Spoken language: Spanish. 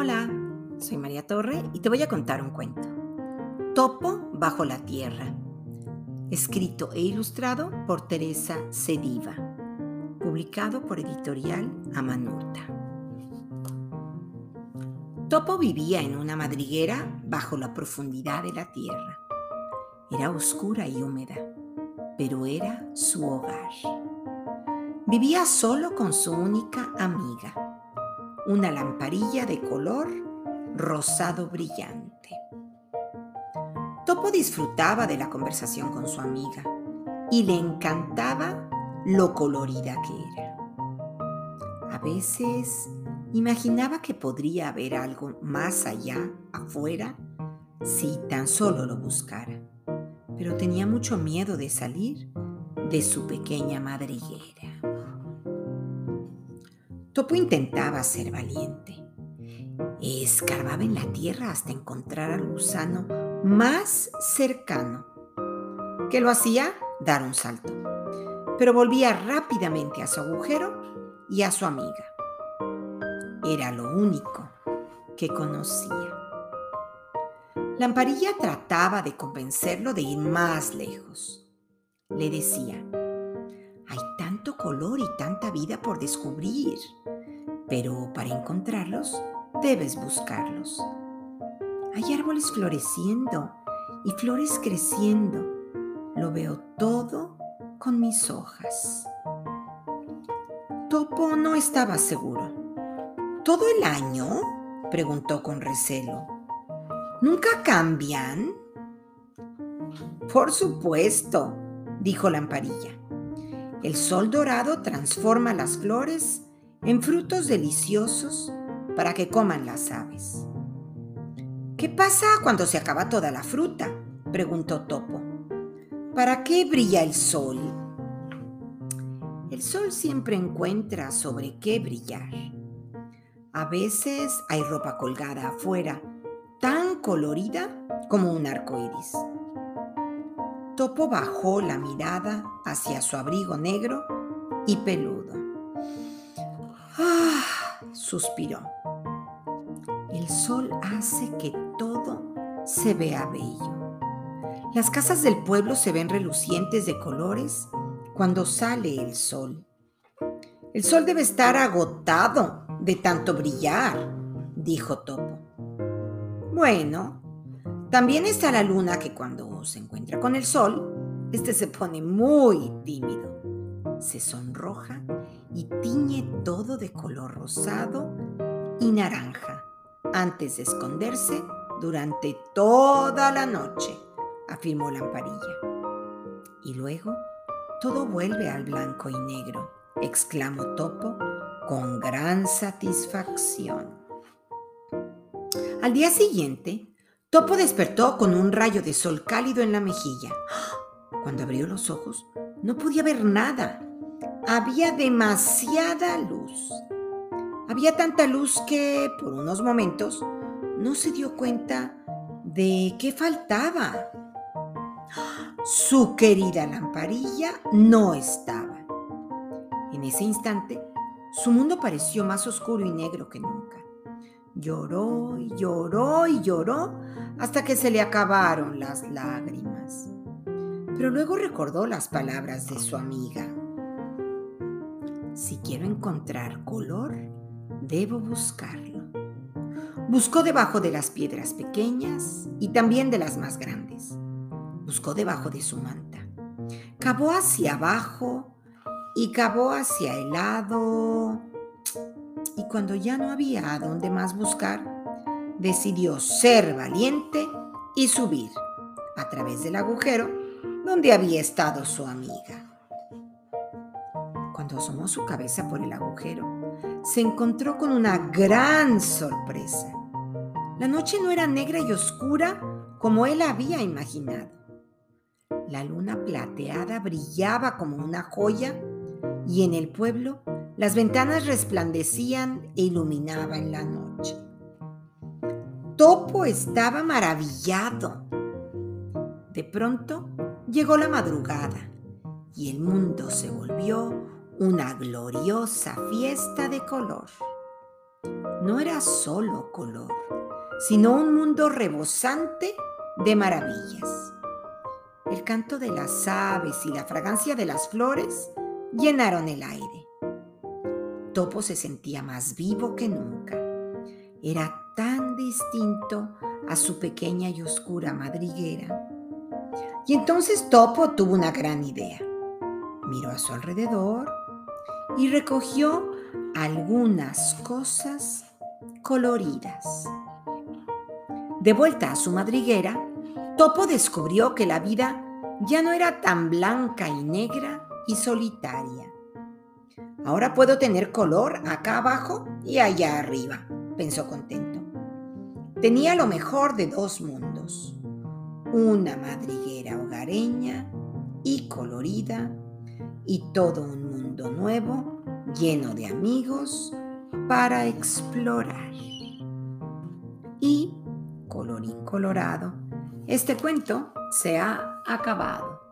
Hola, soy María Torre y te voy a contar un cuento. Topo bajo la tierra. Escrito e ilustrado por Teresa Cediva. Publicado por editorial Amanurta. Topo vivía en una madriguera bajo la profundidad de la tierra. Era oscura y húmeda, pero era su hogar. Vivía solo con su única amiga, una lamparilla de color rosado brillante. Topo disfrutaba de la conversación con su amiga y le encantaba lo colorida que era. A veces imaginaba que podría haber algo más allá, afuera, si tan solo lo buscara, pero tenía mucho miedo de salir de su pequeña madriguera. Topo intentaba ser valiente. Escarbaba en la tierra hasta encontrar al gusano más cercano, que lo hacía dar un salto, pero volvía rápidamente a su agujero y a su amiga. Era lo único que conocía. Lamparilla trataba de convencerlo de ir más lejos. Le decía, hay tanto color y tanta vida por descubrir pero para encontrarlos debes buscarlos. Hay árboles floreciendo y flores creciendo. Lo veo todo con mis hojas. Topo no estaba seguro. ¿Todo el año? preguntó con recelo. ¿Nunca cambian? Por supuesto, dijo Lamparilla. El sol dorado transforma las flores en frutos deliciosos para que coman las aves. ¿Qué pasa cuando se acaba toda la fruta? preguntó Topo. ¿Para qué brilla el sol? El sol siempre encuentra sobre qué brillar. A veces hay ropa colgada afuera, tan colorida como un arco iris. Topo bajó la mirada hacia su abrigo negro y peludo. Suspiró. El sol hace que todo se vea bello. Las casas del pueblo se ven relucientes de colores cuando sale el sol. El sol debe estar agotado de tanto brillar, dijo Topo. Bueno, también está la luna que cuando se encuentra con el sol, este se pone muy tímido, se sonroja y tiñe todo de color rosado y naranja antes de esconderse durante toda la noche, afirmó Lamparilla. Y luego todo vuelve al blanco y negro, exclamó Topo con gran satisfacción. Al día siguiente, Topo despertó con un rayo de sol cálido en la mejilla. Cuando abrió los ojos, no podía ver nada había demasiada luz. Había tanta luz que por unos momentos no se dio cuenta de qué faltaba. Su querida lamparilla no estaba. En ese instante, su mundo pareció más oscuro y negro que nunca. Lloró y lloró y lloró hasta que se le acabaron las lágrimas. Pero luego recordó las palabras de su amiga. Si quiero encontrar color, debo buscarlo. Buscó debajo de las piedras pequeñas y también de las más grandes. Buscó debajo de su manta. Cavó hacia abajo y cavó hacia el lado. Y cuando ya no había a dónde más buscar, decidió ser valiente y subir a través del agujero donde había estado su amiga cuando asomó su cabeza por el agujero, se encontró con una gran sorpresa. La noche no era negra y oscura como él había imaginado. La luna plateada brillaba como una joya y en el pueblo las ventanas resplandecían e iluminaban la noche. Topo estaba maravillado. De pronto llegó la madrugada y el mundo se volvió una gloriosa fiesta de color. no era solo color, sino un mundo rebosante de maravillas. El canto de las aves y la fragancia de las flores llenaron el aire. Topo se sentía más vivo que nunca. Era tan distinto a su pequeña y oscura madriguera. Y entonces Topo tuvo una gran idea. Miró a su alrededor y recogió algunas cosas coloridas. De vuelta a su madriguera, Topo descubrió que la vida ya no era tan blanca y negra y solitaria. Ahora puedo tener color acá abajo y allá arriba, pensó contento. Tenía lo mejor de dos mundos, una madriguera hogareña y colorida y todo un nuevo lleno de amigos para explorar. Y, colorín colorado, este cuento se ha acabado.